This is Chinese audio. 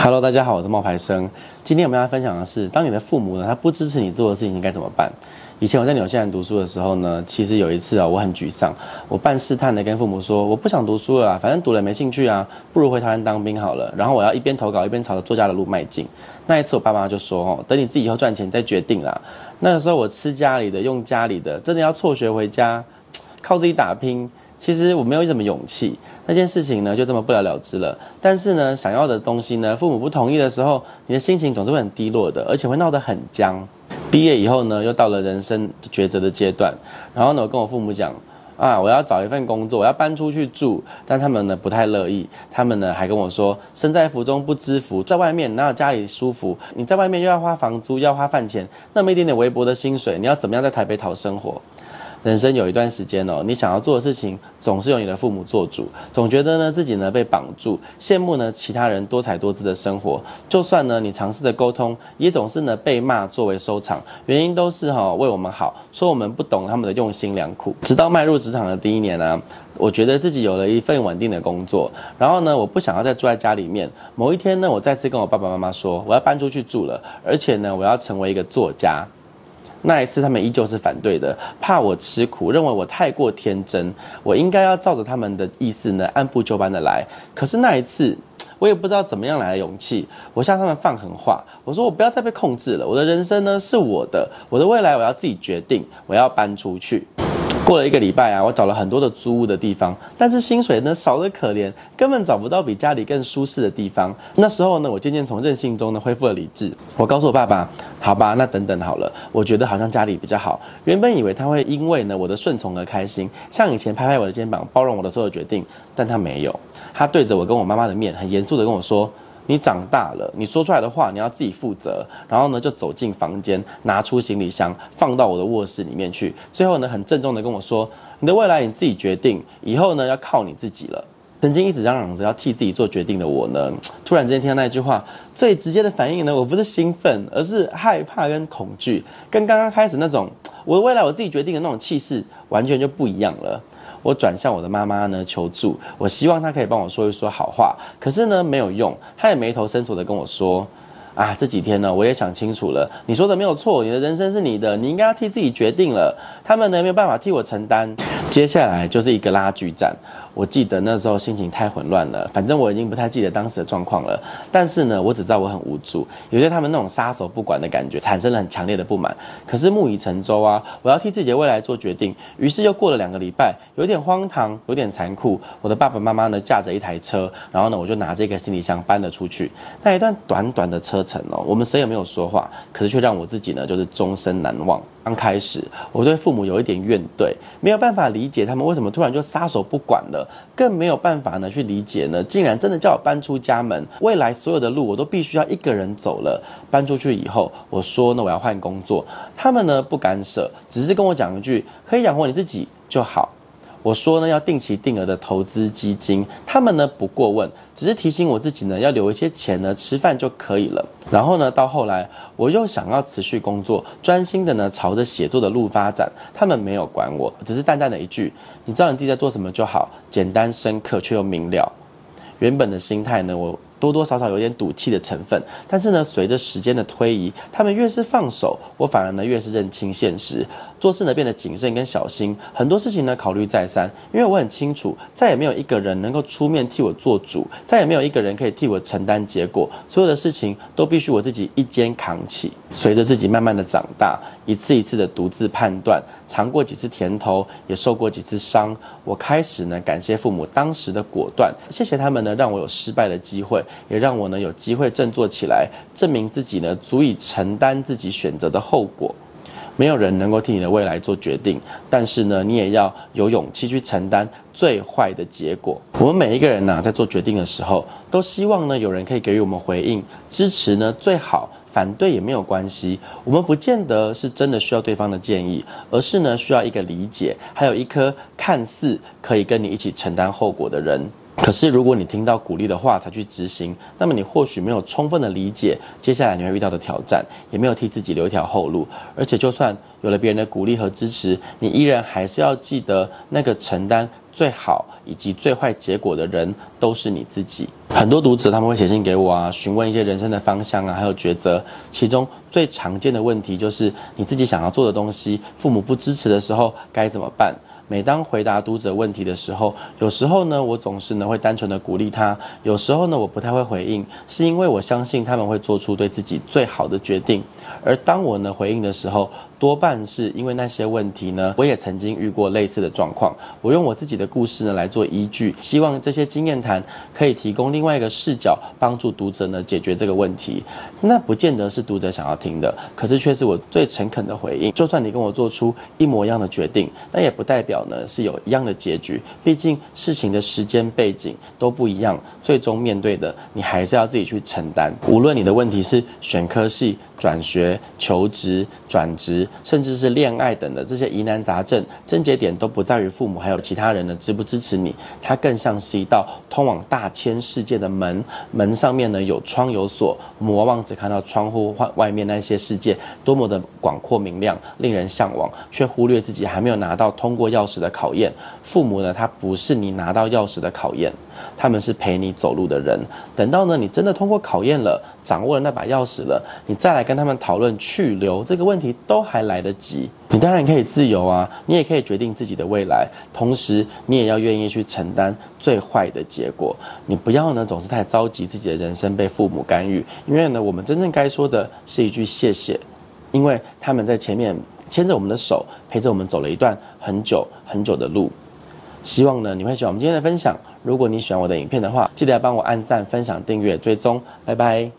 Hello，大家好，我是冒牌生。今天我们要分享的是，当你的父母呢，他不支持你做的事情，你该怎么办？以前我在纽西兰读书的时候呢，其实有一次啊，我很沮丧，我半试探的跟父母说，我不想读书了，反正读了没兴趣啊，不如回台湾当兵好了。然后我要一边投稿一边朝着作家的路迈进。那一次我爸妈就说，哦，等你自己以后赚钱再决定啦。那个时候我吃家里的，用家里的，真的要辍学回家，靠自己打拼。其实我没有什么勇气，那件事情呢就这么不了了之了。但是呢，想要的东西呢，父母不同意的时候，你的心情总是会很低落的，而且会闹得很僵。毕业以后呢，又到了人生抉择的阶段。然后呢，我跟我父母讲啊，我要找一份工作，我要搬出去住。但他们呢不太乐意，他们呢还跟我说，身在福中不知福，在外面哪有家里舒服？你在外面又要花房租，又要花饭钱，那么一点点微薄的薪水，你要怎么样在台北讨生活？人生有一段时间哦，你想要做的事情总是由你的父母做主，总觉得呢自己呢被绑住，羡慕呢其他人多彩多姿的生活。就算呢你尝试着沟通，也总是呢被骂作为收场。原因都是哈为我们好，说我们不懂他们的用心良苦。直到迈入职场的第一年啊，我觉得自己有了一份稳定的工作，然后呢我不想要再住在家里面。某一天呢，我再次跟我爸爸妈妈说，我要搬出去住了，而且呢我要成为一个作家。那一次，他们依旧是反对的，怕我吃苦，认为我太过天真，我应该要照着他们的意思呢，按部就班的来。可是那一次，我也不知道怎么样来的勇气，我向他们放狠话，我说我不要再被控制了，我的人生呢是我的，我的未来我要自己决定，我要搬出去。过了一个礼拜啊，我找了很多的租屋的地方，但是薪水呢少得可怜，根本找不到比家里更舒适的地方。那时候呢，我渐渐从任性中呢恢复了理智。我告诉我爸爸：“好吧，那等等好了。”我觉得好像家里比较好。原本以为他会因为呢我的顺从而开心，像以前拍拍我的肩膀，包容我的所有决定，但他没有。他对着我跟我妈妈的面，很严肃的跟我说。你长大了，你说出来的话你要自己负责。然后呢，就走进房间，拿出行李箱，放到我的卧室里面去。最后呢，很郑重的跟我说：“你的未来你自己决定，以后呢要靠你自己了。”曾经一直嚷嚷着要替自己做决定的我呢，突然之间听到那句话，最直接的反应呢，我不是兴奋，而是害怕跟恐惧，跟刚刚开始那种我的未来我自己决定的那种气势完全就不一样了。我转向我的妈妈呢求助，我希望她可以帮我说一说好话，可是呢没有用，她也眉头深锁的跟我说，啊这几天呢我也想清楚了，你说的没有错，你的人生是你的，你应该要替自己决定了，他们呢没有办法替我承担。接下来就是一个拉锯战。我记得那时候心情太混乱了，反正我已经不太记得当时的状况了。但是呢，我只知道我很无助，有些他们那种撒手不管的感觉产生了很强烈的不满。可是木已成舟啊，我要替自己的未来做决定。于是又过了两个礼拜，有点荒唐，有点残酷。我的爸爸妈妈呢驾着一台车，然后呢我就拿这个行李箱搬了出去。那一段短短的车程哦，我们谁也没有说话，可是却让我自己呢就是终身难忘。刚开始，我对父母有一点怨怼，没有办法理解他们为什么突然就撒手不管了，更没有办法呢去理解呢，竟然真的叫我搬出家门，未来所有的路我都必须要一个人走了。搬出去以后，我说呢我要换工作，他们呢不干涉，只是跟我讲一句，可以养活你自己就好。我说呢，要定期定额的投资基金，他们呢不过问，只是提醒我自己呢要留一些钱呢吃饭就可以了。然后呢，到后来我又想要持续工作，专心的呢朝着写作的路发展，他们没有管我，只是淡淡的一句：“你知道你自己在做什么就好。”简单深刻却又明了。原本的心态呢，我。多多少少有点赌气的成分，但是呢，随着时间的推移，他们越是放手，我反而呢越是认清现实，做事呢变得谨慎跟小心，很多事情呢考虑再三，因为我很清楚，再也没有一个人能够出面替我做主，再也没有一个人可以替我承担结果，所有的事情都必须我自己一肩扛起。随着自己慢慢的长大，一次一次的独自判断，尝过几次甜头，也受过几次伤，我开始呢感谢父母当时的果断，谢谢他们呢让我有失败的机会。也让我呢有机会振作起来，证明自己呢足以承担自己选择的后果。没有人能够替你的未来做决定，但是呢，你也要有勇气去承担最坏的结果。我们每一个人呢，在做决定的时候，都希望呢有人可以给予我们回应、支持呢最好，反对也没有关系。我们不见得是真的需要对方的建议，而是呢需要一个理解，还有一颗看似可以跟你一起承担后果的人。可是，如果你听到鼓励的话才去执行，那么你或许没有充分的理解接下来你会遇到的挑战，也没有替自己留一条后路。而且，就算有了别人的鼓励和支持，你依然还是要记得那个承担最好以及最坏结果的人都是你自己。很多读者他们会写信给我啊，询问一些人生的方向啊，还有抉择。其中最常见的问题就是你自己想要做的东西，父母不支持的时候该怎么办？每当回答读者问题的时候，有时候呢，我总是呢会单纯的鼓励他；有时候呢，我不太会回应，是因为我相信他们会做出对自己最好的决定。而当我呢回应的时候，多半是因为那些问题呢，我也曾经遇过类似的状况。我用我自己的故事呢来做依据，希望这些经验谈可以提供另外一个视角，帮助读者呢解决这个问题。那不见得是读者想要听的，可是却是我最诚恳的回应。就算你跟我做出一模一样的决定，那也不代表。呢是有一样的结局，毕竟事情的时间背景都不一样，最终面对的你还是要自己去承担。无论你的问题是选科系、转学、求职、转职，甚至是恋爱等的这些疑难杂症，症结点都不在于父母还有其他人呢支不支持你，它更像是一道通往大千世界的门，门上面呢有窗有锁，我们往往只看到窗户外外面那些世界多么的广阔明亮，令人向往，却忽略自己还没有拿到通过钥匙的考验，父母呢，他不是你拿到钥匙的考验，他们是陪你走路的人。等到呢，你真的通过考验了，掌握了那把钥匙了，你再来跟他们讨论去留这个问题，都还还来得及。你当然可以自由啊，你也可以决定自己的未来，同时你也要愿意去承担最坏的结果。你不要呢，总是太着急自己的人生被父母干预，因为呢，我们真正该说的是一句谢谢，因为他们在前面。牵着我们的手，陪着我们走了一段很久很久的路。希望呢，你会喜欢我们今天的分享。如果你喜欢我的影片的话，记得要帮我按赞、分享、订阅、追踪。拜拜。